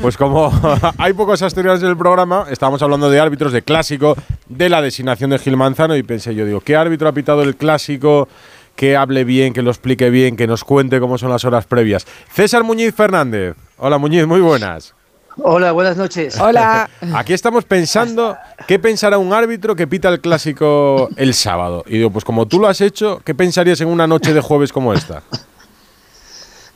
pues como hay pocos asturianos en el programa, estábamos hablando de árbitros, de clásico, de la designación de Gil Manzano y pensé yo, digo, ¿qué árbitro ha pitado el clásico? Que hable bien, que lo explique bien, que nos cuente cómo son las horas previas. César Muñiz Fernández. Hola Muñiz, muy buenas. Hola, buenas noches. Hola. Aquí estamos pensando qué pensará un árbitro que pita el clásico el sábado. Y digo, pues como tú lo has hecho, ¿qué pensarías en una noche de jueves como esta?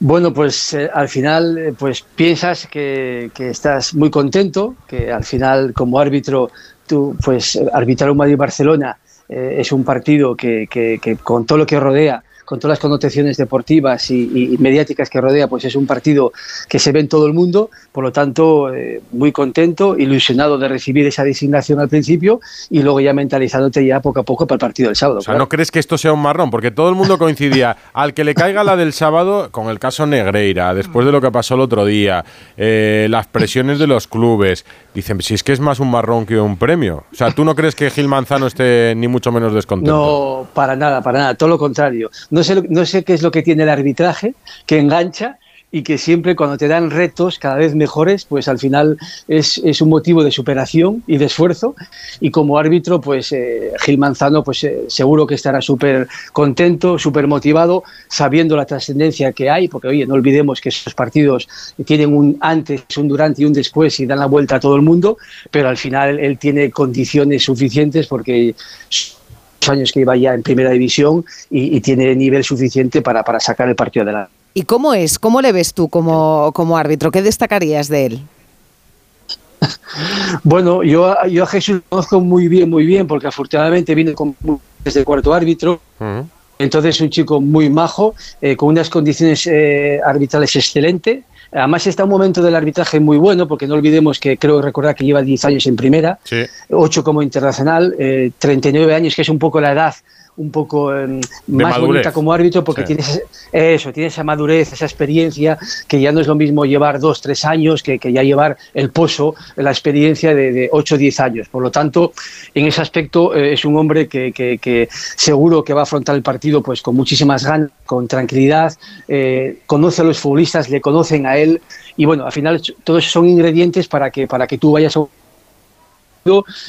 Bueno, pues eh, al final eh, pues piensas que, estás muy contento, que al final como árbitro tú pues arbitrar un Madrid-Barcelona eh, es un partido que, que, que, con todo lo que rodea con todas las connotaciones deportivas y, y, mediáticas que rodea, pues es un partido que se ve en todo el mundo, por lo tanto, eh, muy contento, ilusionado de recibir esa designación al principio y luego ya mentalizándote ya poco a poco para el partido del sábado. O sea, claro. ¿no crees que esto sea un marrón? Porque todo el mundo coincidía, al que le caiga la del sábado, con el caso Negreira, después de lo que pasó el otro día, eh, las presiones de los clubes, dicen, si es que es más un marrón que un premio. O sea, ¿tú no crees que Gil Manzano esté ni mucho menos descontento? No, para nada, para nada, todo lo contrario. No sé, no sé qué es lo que tiene el arbitraje, que engancha y que siempre cuando te dan retos cada vez mejores, pues al final es, es un motivo de superación y de esfuerzo. Y como árbitro, pues eh, Gil Manzano, pues eh, seguro que estará súper contento, súper motivado, sabiendo la trascendencia que hay, porque oye, no olvidemos que esos partidos tienen un antes, un durante y un después y dan la vuelta a todo el mundo, pero al final él tiene condiciones suficientes porque años que iba ya en primera división y, y tiene nivel suficiente para, para, sacar el partido adelante. ¿Y cómo es? ¿Cómo le ves tú como, como árbitro? ¿Qué destacarías de él? bueno, yo, yo a Jesús lo conozco muy bien, muy bien, porque afortunadamente vine con, desde el cuarto árbitro. Uh -huh. Entonces, un chico muy majo, eh, con unas condiciones eh, arbitrales excelentes. Además está un momento del arbitraje muy bueno, porque no olvidemos que creo recordar que lleva 10 años en primera, sí. 8 como internacional, eh, 39 años, que es un poco la edad un poco eh, más bonita como árbitro porque sí. tienes eso, tienes esa madurez, esa experiencia, que ya no es lo mismo llevar dos, tres años que, que ya llevar el pozo, la experiencia de, de 8 o 10 años. Por lo tanto, en ese aspecto eh, es un hombre que, que, que, seguro que va a afrontar el partido pues con muchísimas ganas, con tranquilidad, eh, conoce a los futbolistas, le conocen a él y bueno, al final todos son ingredientes para que, para que tú vayas a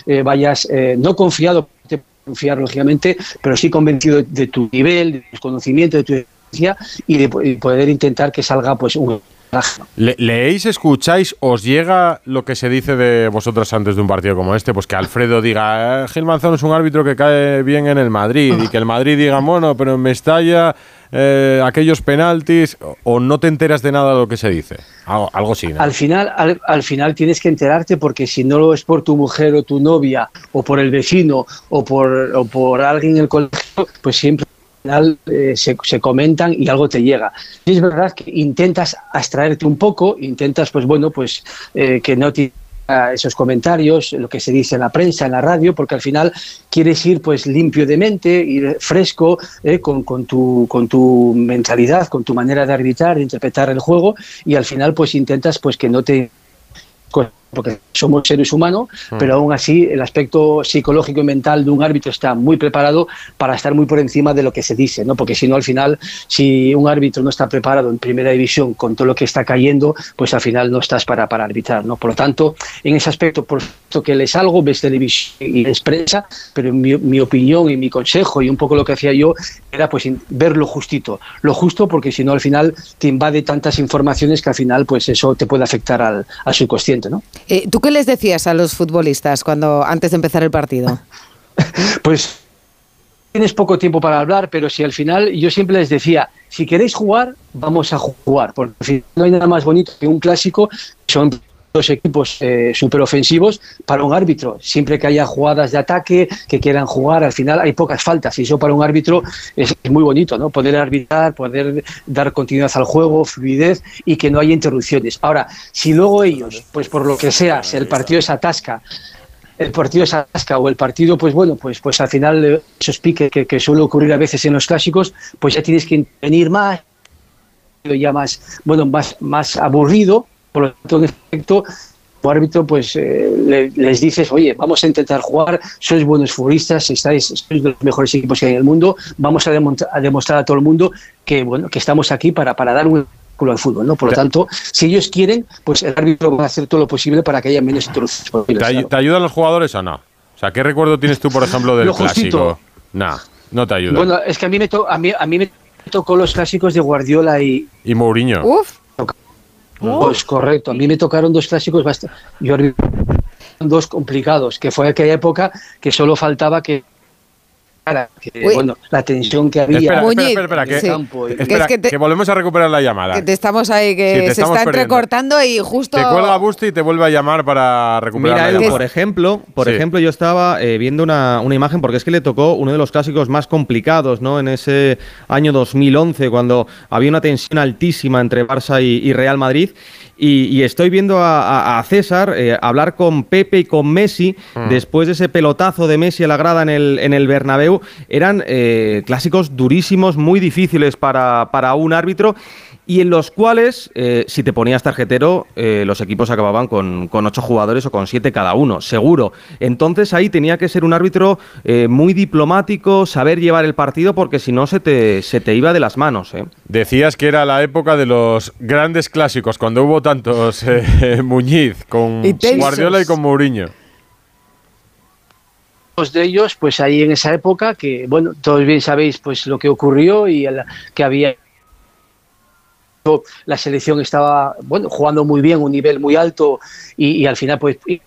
eh, vayas eh, no confiado confiar lógicamente, pero sí convencido de tu nivel, de tu conocimiento, de tu experiencia y de poder intentar que salga pues un Le ¿Leéis, escucháis, os llega lo que se dice de vosotros antes de un partido como este? Pues que Alfredo diga, eh, Gil Manzano es un árbitro que cae bien en el Madrid y que el Madrid diga, bueno, pero en Mestalla eh, aquellos penaltis o no te enteras de nada de lo que se dice. Algo, algo sí. ¿no? Al final, al, al, final tienes que enterarte porque si no lo es por tu mujer o tu novia o por el vecino o por, o por alguien en el colegio, pues siempre final eh, se, se, comentan y algo te llega. Y es verdad que intentas abstraerte un poco, intentas, pues bueno, pues eh, que no te esos comentarios, lo que se dice en la prensa, en la radio, porque al final quieres ir pues limpio de mente, ir fresco, eh, con, con, tu, con tu mentalidad, con tu manera de arbitrar, de interpretar el juego, y al final pues intentas pues que no te porque somos seres humanos, mm. pero aún así el aspecto psicológico y mental de un árbitro está muy preparado para estar muy por encima de lo que se dice, ¿no? Porque si no, al final, si un árbitro no está preparado en primera división con todo lo que está cayendo, pues al final no estás para, para arbitrar, ¿no? Por lo tanto, en ese aspecto, por supuesto que les algo, ves televisión y expresa, pero mi, mi opinión y mi consejo y un poco lo que hacía yo era pues ver lo justito, lo justo porque si no al final te invade tantas informaciones que al final pues eso te puede afectar al, al subconsciente, ¿no? Eh, ¿Tú qué les decías a los futbolistas cuando antes de empezar el partido? pues tienes poco tiempo para hablar, pero si al final yo siempre les decía, si queréis jugar, vamos a jugar, porque no hay nada más bonito que un clásico, son dos equipos eh, súper ofensivos para un árbitro. Siempre que haya jugadas de ataque, que quieran jugar, al final hay pocas faltas y eso para un árbitro es, es, muy bonito, ¿no? Poder arbitrar, poder dar continuidad al juego, fluidez y que no haya interrupciones. Ahora, si luego ellos, pues por lo que sea, el partido se atasca, el partido se atasca o el partido, pues bueno, pues, pues al final esos piques que, que suele ocurrir a veces en los clásicos, pues ya tienes que intervenir más, ya más, bueno, más, más aburrido, por lo tanto, en efecto, como árbitro, pues eh, le, les dices, oye, vamos a intentar jugar, sois buenos futbolistas, estáis, sois de los mejores equipos que hay en el mundo, vamos a, demostrar a, demostrar a todo el mundo que, bueno, que estamos aquí para, para dar un al fútbol, ¿no? Por lo tanto, si ellos quieren, pues el árbitro va a hacer todo lo posible para que haya menos posibles. ¿Te, ay- claro. te ayudan los jugadores o no? O sea, ¿qué recuerdo tienes tú, por ejemplo, del clásico? Nah, no te ayuda. Bueno, es que a mí me, to- a mí, a mí me tocó los clásicos de Guardiola y, y Mourinho. Uf, Pues correcto, a mí me tocaron dos clásicos bastante. Yo dos complicados, que fue aquella época que solo faltaba que. Que, Uy. bueno, la tensión que había. Espera, espera, espera, espera, que, el campo y- Que espera, es que te- que volvemos a recuperar la llamada. que te estamos ahí, que Sí, se está perdiendo. entrecortando y justo... Te cuelga Busti y te vuelve a llamar para recuperar Mira, la Edu, llamada. por ejemplo, por Sí. ejemplo, yo estaba eh, viendo una, una imagen porque es que le tocó uno de los clásicos más complicados, ¿no? En ese año 2011, cuando había una tensión altísima entre Barça y, y Real Madrid. Y, y estoy viendo a, a- a César eh, hablar con Pepe y con Messi Mm. después de ese pelotazo de Messi a la grada en el, en el Bernabéu. Eran eh, clásicos durísimos, muy difíciles para, para un árbitro y en los cuales, eh, si te ponías tarjetero, eh, los equipos acababan con, con ocho jugadores o con siete cada uno, seguro. Entonces ahí tenía que ser un árbitro eh, muy diplomático, saber llevar el partido, porque si no se te, se te iba de las manos. ¿eh? Decías que era la época de los grandes clásicos, cuando hubo tantos eh, Muñiz con Y. Guardiola y con Mourinho. Dos de ellos, pues ahí en esa época, que bueno, todos bien sabéis pues lo que ocurrió y el- que había la selección estaba bueno jugando muy bien, un nivel muy alto y, y al final pues y-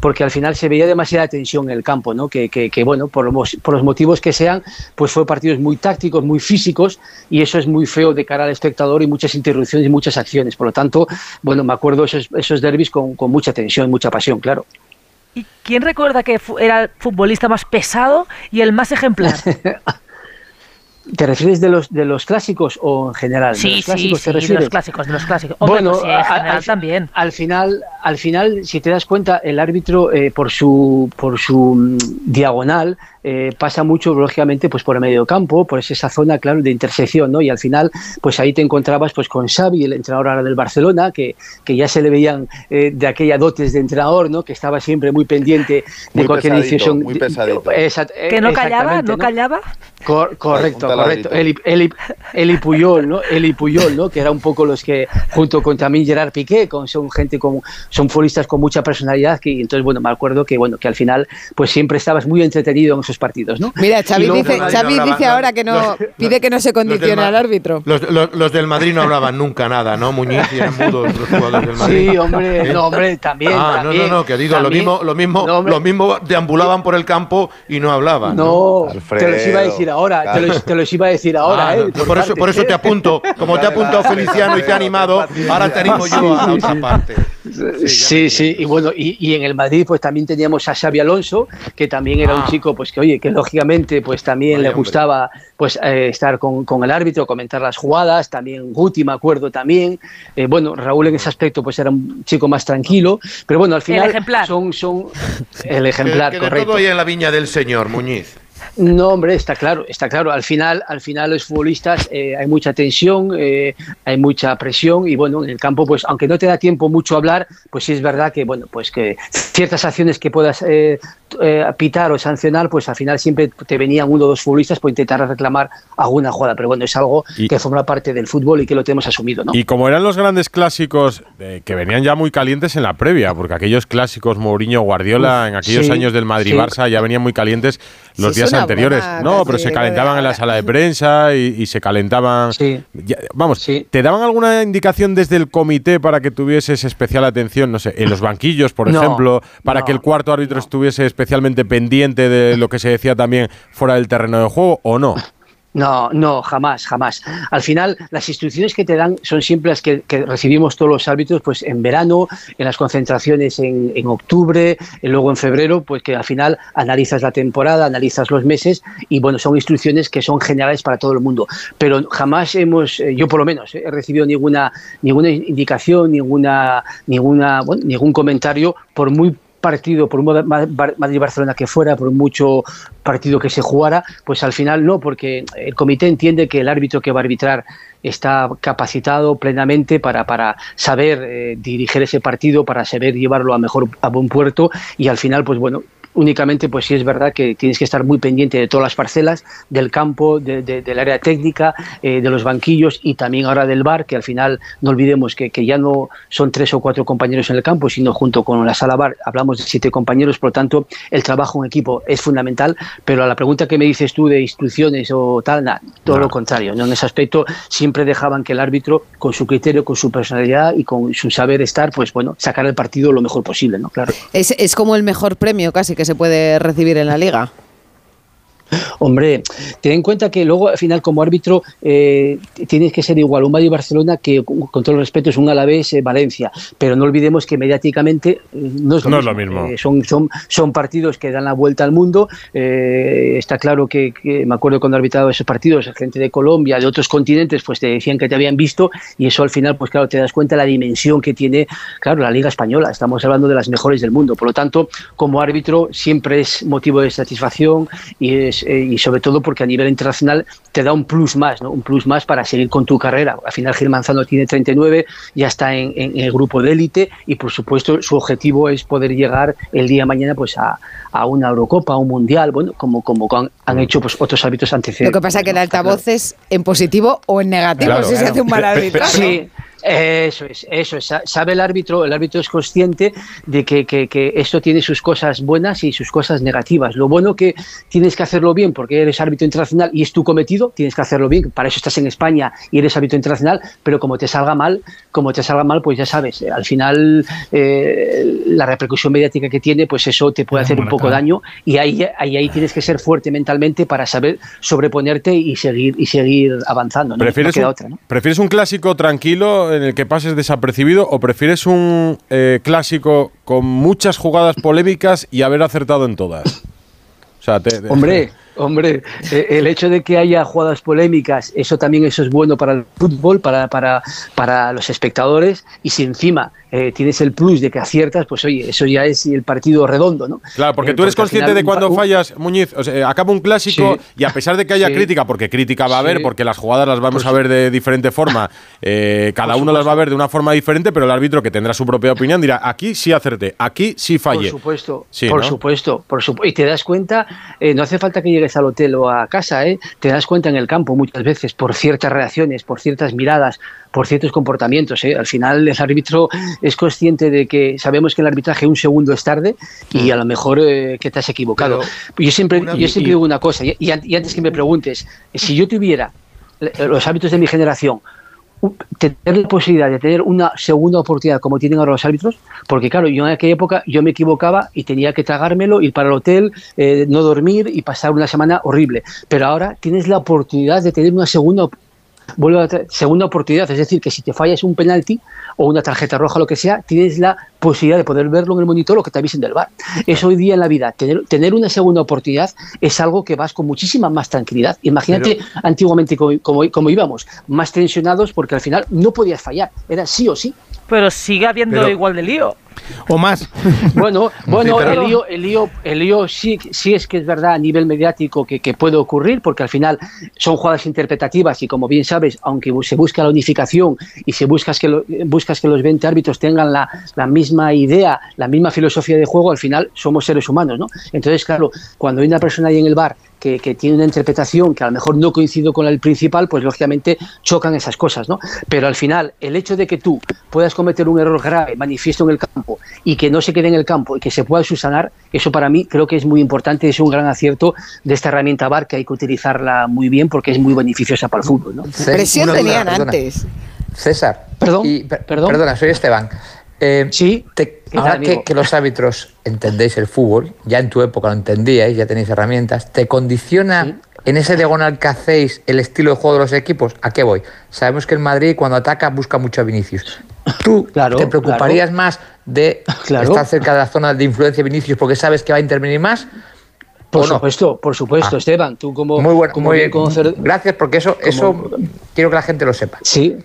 porque al final se veía demasiada tensión en el campo, ¿no? Que, que- que, bueno, por los, por los motivos que sean, pues fue partidos muy tácticos, muy físicos, y eso es muy feo de cara al espectador y muchas interrupciones y muchas acciones. Por lo tanto, bueno, me acuerdo esos, esos derbis con, con mucha tensión, mucha pasión, claro. ¿Y quién recuerda que fu- era el futbolista más pesado y el más ejemplar? ¿Te refieres de los, de los clásicos o en general? ¿De Sí, los sí, clásicos sí, te de refieres? los clásicos, de los clásicos. Hombre, pues sí, en general al, también. Al final, al final, si te das cuenta, el árbitro eh, por su por su mm, diagonal eh, pasa mucho, lógicamente, pues por el medio campo, por esa zona, claro, de intersección, ¿no? Y al final, pues ahí te encontrabas pues con Xavi, el entrenador ahora del Barcelona, que, que ya se le veían eh, de aquella dotes de entrenador, ¿no? Que estaba siempre muy pendiente de Muy cualquier decisión. muy pesadito. Exact- Que no callaba, no callaba. Cor- correcto, correcto. Eli, Eli, Eli Puyol, ¿no? Eli Puyol, ¿no? Que era un poco los que, junto con también Gerard Piqué, con, son gente con, son futbolistas con mucha personalidad, que entonces, bueno, me acuerdo que, bueno, que al final, pues siempre estabas muy entretenido en esos partidos, ¿no? Mira, Xavi luego- dice, Madrid Xavi no hablaba- dice ahora que no, los- pide que no se condicione al árbitro. Los, los- los del Madrid no hablaban nunca nada, ¿no? Muñiz y eran mudos los jugadores del Madrid. Sí, hombre, ¿Eh? no, hombre, también. Ah, también, no, no, no, que digo, lo también. mismo, lo mismo, No, hombre, lo mismo deambulaban por el campo y no hablaban. No, te los iba a decir ahora, te los, te los iba a decir ahora, Ah, ¿eh? por, eso, por eso te apunto. Como te ha apuntado Feliciano y te ha animado, ahora te animo yo a otra parte. Sí, sí, y bueno, y, y en el Madrid pues también teníamos a Xavi Alonso, que también era Ah. un chico pues que oye, que lógicamente pues también Vaya le hombre. gustaba pues eh, estar con, con el árbitro, comentar las jugadas, también Guti me acuerdo también, Eh, bueno, Raúl en ese aspecto pues era un chico más tranquilo, pero bueno, al final ejemplar. son, son el Que, ejemplar, que de correcto. todo hay en la viña del señor, Muñiz. No, hombre, está claro, está claro. Al final, al final los futbolistas eh, hay mucha tensión, eh, hay mucha presión y bueno, en el campo, pues aunque no te da tiempo mucho hablar, pues sí es verdad que bueno, pues que ciertas acciones que puedas eh, eh, pitar o sancionar, pues al final siempre te venían uno o dos futbolistas por intentar reclamar alguna jugada. Pero bueno, es algo Y- que forma parte del fútbol y que lo tenemos asumido, ¿no? Y como eran los grandes clásicos eh, que venían ya muy calientes en la previa, porque aquellos clásicos Mourinho, Guardiola, en aquellos sí, años del Madrid-Barça ya venían muy calientes los Sí, días es una anteriores. No, pero se calentaban en la sala de prensa y, y se calentaban. Sí. Ya- vamos, Sí. ¿te daban alguna indicación desde el comité para que tuvieses especial atención, no sé, en los banquillos, por No, ejemplo, para no, que el cuarto árbitro estuviese especialmente pendiente de lo que se decía también fuera del terreno de juego o no? No, no, jamás, jamás. Al final, las instrucciones que te dan son siempre las que, recibimos todos los árbitros, pues en verano, en las concentraciones en, en octubre, y luego en febrero, pues que al final analizas la temporada, analizas los meses y bueno, son instrucciones que son generales para todo el mundo. Pero jamás hemos, eh, yo por lo menos, eh, he recibido ninguna, ninguna indicación, ninguna, ninguna, bueno, ningún comentario, por muy partido, por Madrid-Barcelona que fuera, por mucho partido que se jugara, pues al final no, porque el comité entiende que el árbitro que va a arbitrar está capacitado plenamente para, para saber eh, dirigir ese partido, para saber llevarlo a mejor a buen puerto y al final, pues bueno, únicamente, pues sí es verdad que tienes que estar muy pendiente de todas las parcelas, del campo, de- de- del área técnica, eh, de los banquillos y también ahora del bar, que al final no olvidemos que, que ya no son tres o cuatro compañeros en el campo, sino junto con la sala bar hablamos de siete compañeros, por lo tanto el trabajo en equipo es fundamental, pero a la pregunta que me dices tú de instrucciones o tal, nada, todo lo contrario, ¿no? en ese aspecto siempre dejaban que el árbitro con su criterio, con su personalidad y con su saber estar, pues bueno, sacar el partido lo mejor posible, ¿no? Claro. Es, es como el mejor premio casi que se puede recibir en la liga. Hombre, ten en cuenta que luego al final como árbitro eh, tienes que ser igual un Madrid Barcelona que con todo el respeto es un Alavés eh, Valencia, pero no olvidemos que mediáticamente eh, no es lo No es mismo. lo mismo. Eh, son, son, son partidos que dan la vuelta al mundo. está claro que, que me acuerdo cuando arbitraba esos partidos, gente de Colombia, de otros continentes, pues te decían que te habían visto y eso al final, pues claro, te das cuenta de la dimensión que tiene, claro, la Liga Española. Estamos hablando de las mejores del mundo. Por lo tanto, como árbitro siempre es motivo de satisfacción y, es, eh, y sobre todo porque a nivel internacional te da un plus más, ¿no? Un plus más para seguir con tu carrera. Al final Gil Manzano tiene 39, ya está en, en el grupo de élite y por supuesto su objetivo es poder llegar el día de mañana pues a, a una Eurocopa, a un Mundial, bueno, como, como han, han hecho pues otros árbitros antes. Lo que pasa es que el altavoz es en positivo o en negativo Claro, si se hace un mal arbitraje. Sí, eso es, eso es. Sa- Sabe el árbitro, el árbitro es consciente de que, que- que esto tiene sus cosas buenas y sus cosas negativas. Lo bueno que tienes que hacerlo bien porque eres árbitro internacional y es tu cometido, tienes que hacerlo bien. Para eso estás en España y eres árbitro internacional, pero como te salga mal, como te salga mal, pues ya sabes, eh, al final eh, la repercusión mediática que tiene, pues eso te puede hacer un poco daño y ahí, ahí, ahí tienes que ser fuerte mentalmente para saber sobreponerte y seguir y seguir avanzando. ¿no? No ¿Prefieres, queda un, otra, ¿no? ¿Prefieres un clásico tranquilo en el que pases desapercibido o prefieres un eh, clásico con muchas jugadas polémicas y haber acertado en todas? O sea, Hombre, hombre, eh, el hecho de que haya jugadas polémicas, eso también eso es bueno para el fútbol, para, para, para los espectadores, y si encima eh, tienes el plus de que aciertas, pues oye, eso ya es el partido redondo, ¿no? Claro, porque Eh, tú eres consciente final de cuando un- fallas, Muñiz. O sea, acaba un clásico Sí. y a pesar de que haya Sí. crítica, porque crítica va a haber, Sí. porque las jugadas las vamos a ver de diferente forma, eh, cada uno las va a ver de una forma diferente, pero el árbitro que tendrá su propia opinión dirá: aquí sí acerté, aquí sí fallé. Por supuesto, Sí, por ¿no? supuesto, por supuesto. Y te das cuenta, no hace falta que llegues al hotel o a casa, ¿eh? te das cuenta en el campo muchas veces por ciertas reacciones, por ciertas miradas, por ciertos comportamientos. ¿eh? Al final el árbitro es consciente de que sabemos que el arbitraje un segundo es tarde y a lo mejor eh, que te has equivocado. yo siempre, yo siempre digo una cosa, y, y an- y antes que me preguntes, si yo tuviera los árbitros de mi generación tener la posibilidad de tener una segunda oportunidad como tienen ahora los árbitros, porque claro, yo en aquella época yo me equivocaba y tenía que tragármelo, ir para el hotel, eh, no dormir y pasar una semana horrible. Pero ahora tienes la oportunidad de tener una segunda vuelvo a tra- segunda oportunidad, es decir, que si te fallas un penalti o una tarjeta roja, lo que sea, tienes la posibilidad de poder verlo en el monitor o que te avisen del bar. Eso hoy día en la vida, tener, tener una segunda oportunidad es algo que vas con muchísima más tranquilidad. Imagínate antiguamente como, como, como íbamos, más tensionados porque al final no podías fallar, era sí o sí. Pero sigue habiendo Pero- igual de lío. O más. Bueno, bueno, el lío, el lío, el lío sí, sí es que es verdad a nivel mediático que, que puede ocurrir, porque al final son jugadas interpretativas y como bien sabes, aunque se busca la unificación y se buscas que, lo- buscas que los 20 árbitros tengan la, la misma idea, la misma filosofía de juego, al final somos seres humanos, ¿no? Entonces, claro, cuando hay una persona ahí en el bar que, que tiene una interpretación que a lo mejor no coincide con el principal, pues lógicamente chocan esas cosas, ¿no? Pero al final, el hecho de que tú puedas cometer un error grave, manifiesto en el campo, y que no se quede en el campo y que se pueda subsanar, eso para mí creo que es muy importante, es un gran acierto de esta herramienta VAR que hay que utilizarla muy bien porque es muy beneficiosa para el fútbol, ¿no? César, Presión tenían antes. César. Perdón, y- per- perdón. Perdona, soy Esteban. Eh, Sí, te- ¿qué tal, ahora que, los árbitros entendéis el fútbol, ya en tu época lo entendíais, ya tenéis herramientas, ¿te condiciona Sí. en ese diagonal que hacéis el estilo de juego de los equipos? ¿A qué voy? Sabemos que el Madrid cuando ataca busca mucho a Vinicius. ¿Tú Claro, te preocuparías más de Claro. estar cerca de la zona de influencia de Vinicius porque sabes que va a intervenir más? Por ¿O no? supuesto, por supuesto, Ah. Esteban, tú como, Muy bueno, como muy bien bien. conocer- Gracias porque eso, eso quiero que la gente lo sepa. Sí,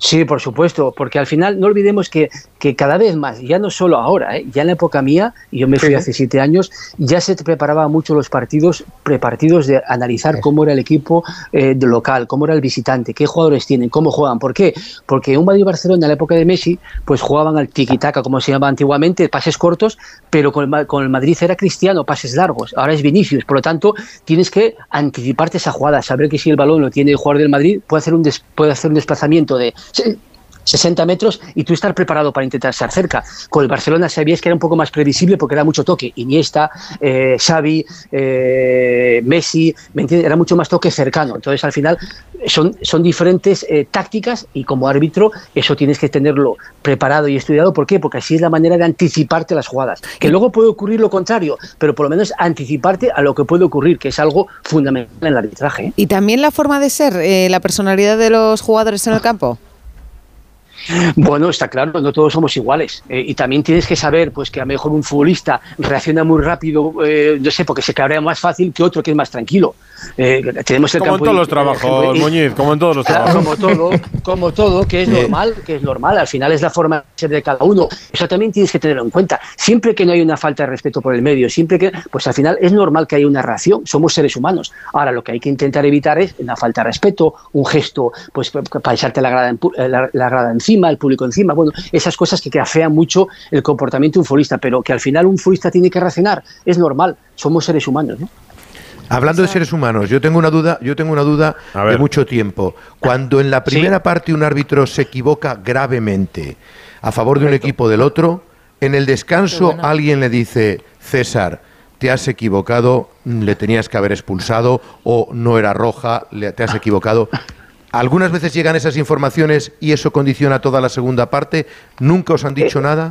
Sí, por supuesto, porque al final no olvidemos que, que cada vez más, ya no solo ahora, ¿eh? ya en la época mía, y yo me fui hace siete años, ya se preparaba mucho los partidos, prepartidos de analizar cómo era el equipo eh, de local, cómo era el visitante, qué jugadores tienen, cómo juegan. ¿Por qué? Porque un Madrid y Barcelona en la época de Messi, pues jugaban al tiki-taka, como se llamaba antiguamente, pases cortos, pero con el, con el Madrid era cristiano, pases largos. Ahora es Vinicius, por lo tanto, tienes que anticiparte esa jugada, saber que si el balón lo tiene el jugador del Madrid, puede hacer un, des- puede hacer un desplazamiento de 60 metros y tú estar preparado para intentar estar cerca. Con el Barcelona sabías que era un poco más previsible porque era mucho toque. Iniesta, eh, Xavi, eh, Messi, ¿me entiendes? Era mucho más toque cercano. Entonces, al final, son, son diferentes eh, tácticas y como árbitro eso tienes que tenerlo preparado y estudiado. ¿Por qué? Porque así es la manera de anticiparte las jugadas. Que luego puede ocurrir lo contrario, pero por lo menos anticiparte a lo que puede ocurrir, que es algo fundamental en el arbitraje. ¿eh? Y también la forma de ser, la personalidad de los jugadores en el campo. Bueno, está claro, no todos somos iguales. eh, y también tienes que saber pues, que a lo mejor un futbolista reacciona muy rápido, eh, no sé, porque se cabrea más fácil que otro que es más tranquilo. Eh, tenemos el Como en todos y- los trabajos, y- Muñiz, como en todos los Claro, trabajos. como todo, como todo, que es normal, que es normal, al final es la forma de ser de cada uno. Eso también tienes que tenerlo en cuenta. Siempre que no hay una falta de respeto por el medio, siempre que, pues al final es normal que haya una reacción, somos seres humanos. Ahora lo que hay que intentar evitar es una falta de respeto, un gesto, pues para echarte la grada, en pu- eh, la, la grada encima, el público encima, bueno, esas cosas que, que afean mucho el comportamiento de un futbolista, pero que al final un futbolista tiene que reaccionar, es normal, somos seres humanos, ¿no? Hablando de seres humanos, yo tengo una duda, yo tengo una duda de mucho tiempo. Cuando en la primera parte un árbitro se equivoca gravemente a favor de un equipo o del otro, en el descanso alguien le dice, César, te has equivocado, le tenías que haber expulsado o no era roja, le- te has equivocado. Algunas veces llegan esas informaciones y eso condiciona toda la segunda parte. ¿Nunca os han dicho nada?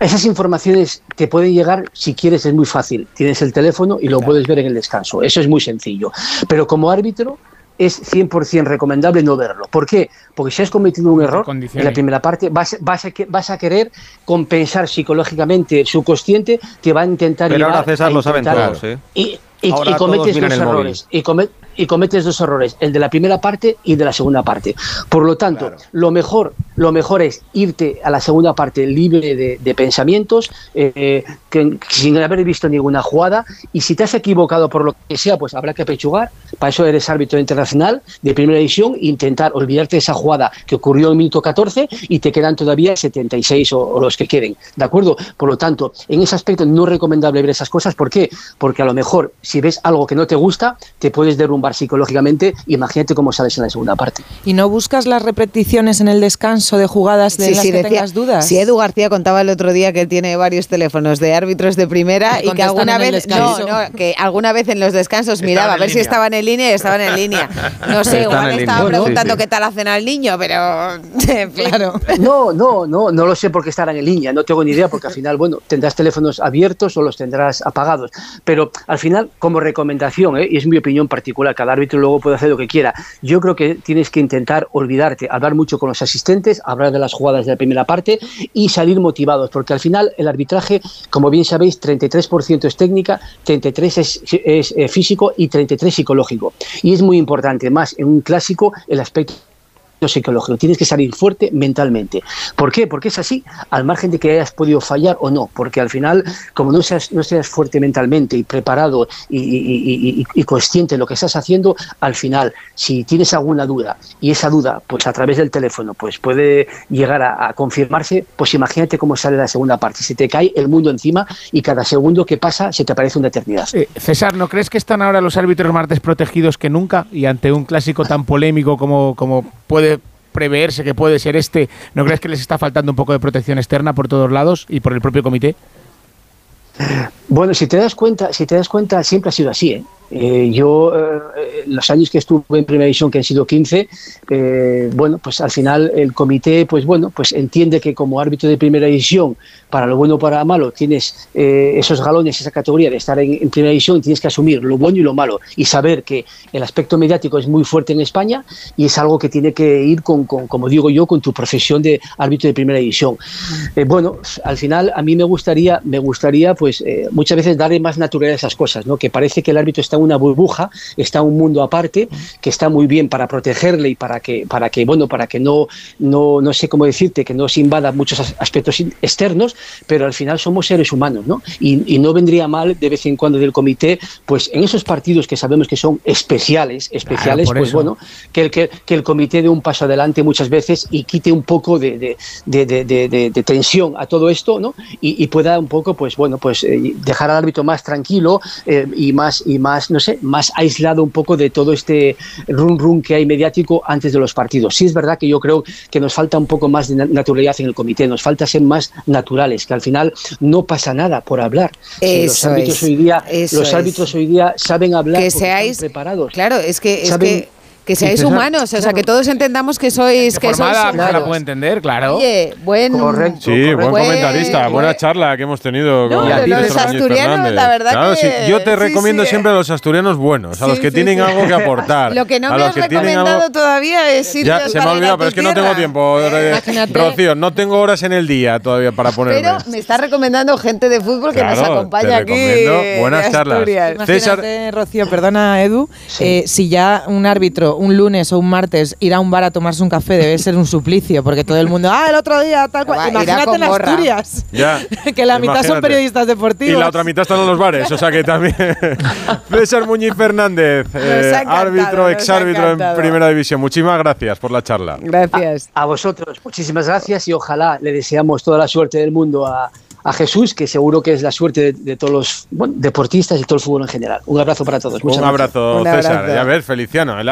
Esas informaciones te pueden llegar, si quieres, es muy fácil. Tienes el teléfono y lo puedes ver en el descanso. Eso es muy sencillo. Pero como árbitro es 100% recomendable no verlo. ¿Por qué? Porque si has cometido un error en la primera parte, vas, vas, a, que- vas a querer compensar psicológicamente, subconsciente, te va a intentar Pero ahora César a lo saben todos, ¿eh? Y, y- Ahora y cometes móvil. errores. Y, come- y cometes dos errores, el de la primera parte y de la segunda parte. Por lo tanto, Claro. lo mejor, lo mejor es irte a la segunda parte libre de, de pensamientos, eh, que- sin haber visto ninguna jugada. Y si te has equivocado por lo que sea, pues habrá que pechugar. Para eso eres árbitro internacional de primera división, intentar olvidarte de esa jugada que ocurrió en el minuto 14 y te quedan todavía 76 o, o los que queden. ¿De acuerdo? Por lo tanto, en ese aspecto no es recomendable ver esas cosas. ¿Por qué? Porque a lo mejor si ves algo que no te gusta, te puedes derrumbar psicológicamente. Imagínate cómo sales en la segunda parte. ¿Y no buscas las repeticiones en el descanso de jugadas de las que decía- tengas dudas? Sí, Edu García contaba el otro día que él tiene varios teléfonos de árbitros de primera y que alguna vez no, no, que alguna vez en los descansos miraba a ver si línea. estaban en línea y estaban en línea. No sé, igual estaba línea. preguntando Sí, sí. qué tal hacen al niño, pero claro. No, no, no, no lo sé porque estarán en línea, no tengo ni idea porque al final, bueno, tendrás teléfonos abiertos o los tendrás apagados. Pero al final, como recomendación, ¿eh? y es mi opinión particular, cada árbitro luego puede hacer lo que quiera, yo creo que tienes que intentar olvidarte, hablar mucho con los asistentes, hablar de las jugadas de la primera parte y salir motivados, porque al final el arbitraje, como bien sabéis, 33% es técnica, 33% es, es, eh, físico y 33% psicológico. Y es muy importante, más en un clásico, el aspecto psicológico, tienes que salir fuerte mentalmente. ¿Por qué? Porque es así, al margen de que hayas podido fallar o no, porque al final, como no seas, no seas fuerte mentalmente y preparado y, y- y- y- consciente de lo que estás haciendo, al final, si tienes alguna duda y esa duda, pues a través del teléfono, pues puede llegar a, confirmarse, pues imagínate cómo sale la segunda parte, se te cae el mundo encima y cada segundo que pasa se te parece una eternidad. Eh, César, ¿no crees que están ahora los árbitros más desprotegidos que nunca? Y ante un clásico tan polémico como, como puede preverse que puede ser este, ¿no crees que les está faltando un poco de protección externa por todos lados y por el propio comité? Bueno, si te das cuenta, si te das cuenta, siempre ha sido así. ¿eh? Eh, yo, eh, los años que estuve en Primera División, que han sido 15, eh, bueno, pues al final el comité, pues bueno, pues entiende que como árbitro de Primera División, para lo bueno o para lo malo, tienes eh, esos galones, esa categoría de estar en, en Primera División tienes que asumir lo bueno y lo malo y saber que el aspecto mediático es muy fuerte en España y es algo que tiene que ir con, con como digo yo, con tu profesión de árbitro de Primera División. Eh, bueno, al final a mí me gustaría, me gustaría, pues eh, muchas veces darle más naturalidad a esas cosas, ¿no? Que parece que el árbitro está una burbuja, está un mundo aparte, que está muy bien para protegerle y para que, para que bueno, para que no, no, no sé cómo decirte, que no se invada muchos as- aspectos externos, pero al final somos seres humanos, ¿no? Y, y no vendría mal de vez en cuando del comité, pues en esos partidos que sabemos que son especiales, especiales, pues eso. bueno, que el, que, que el comité dé un paso adelante muchas veces y quite un poco de, de, de- tensión a todo esto, ¿no? Y, y pueda un poco, pues bueno, pues eh, dejar al árbitro más tranquilo eh, y más, y más, no sé, más aislado un poco de todo este run run que hay mediático antes de los partidos. Sí es verdad que yo creo que nos falta un poco más de na- naturalidad en el comité, nos falta ser más naturales, que al final no pasa nada por hablar. Si los árbitros es, hoy día, los es. árbitros hoy día saben hablar que porque están seáis preparados. Claro, es que es Saben- que, que seáis humanos, o sea, que todos entendamos que sois que sois formada, se la puede entender, claro. Oye, buen Correcto. Sí, buen Buen- comentarista, buena charla que hemos tenido No, con los asturianos, la verdad Claro, que- sí, yo te recomiendo sí. siempre a los asturianos buenos, a los Sí, que sí, tienen sí. algo que aportar. Lo que no a me los has que recomendado algo- todavía es sitios Ya, se me ha ir olvidado, pero es que no tengo tiempo. eh, Imagínate. Rocío, no tengo horas en el día todavía para ponerme. Pero me está recomendando gente de fútbol que nos acompaña te aquí. buenas charlas. César- Rocío, perdona, Edu, eh, si ya un árbitro un lunes o un martes ir a un bar a tomarse un café debe ser un suplicio, porque todo el mundo, ah, el otro día, tal cual. Va, Imagínate en. Asturias, Ya, que la mitad son imagínate. periodistas Y deportivos. la otra mitad están en los bares, o sea que también. César Muñiz Fernández, eh, árbitro, exárbitro en. Primera División. Muchísimas gracias por la charla. Gracias. A vosotros, muchísimas gracias y ojalá le deseamos toda la suerte del mundo a, a Jesús, que seguro que es la suerte de, de todos los bueno, deportistas y todo el fútbol en general. Un abrazo para todos. Muchas Un gracias. abrazo, Un César. abrazo. Ya ves, Feliciano. el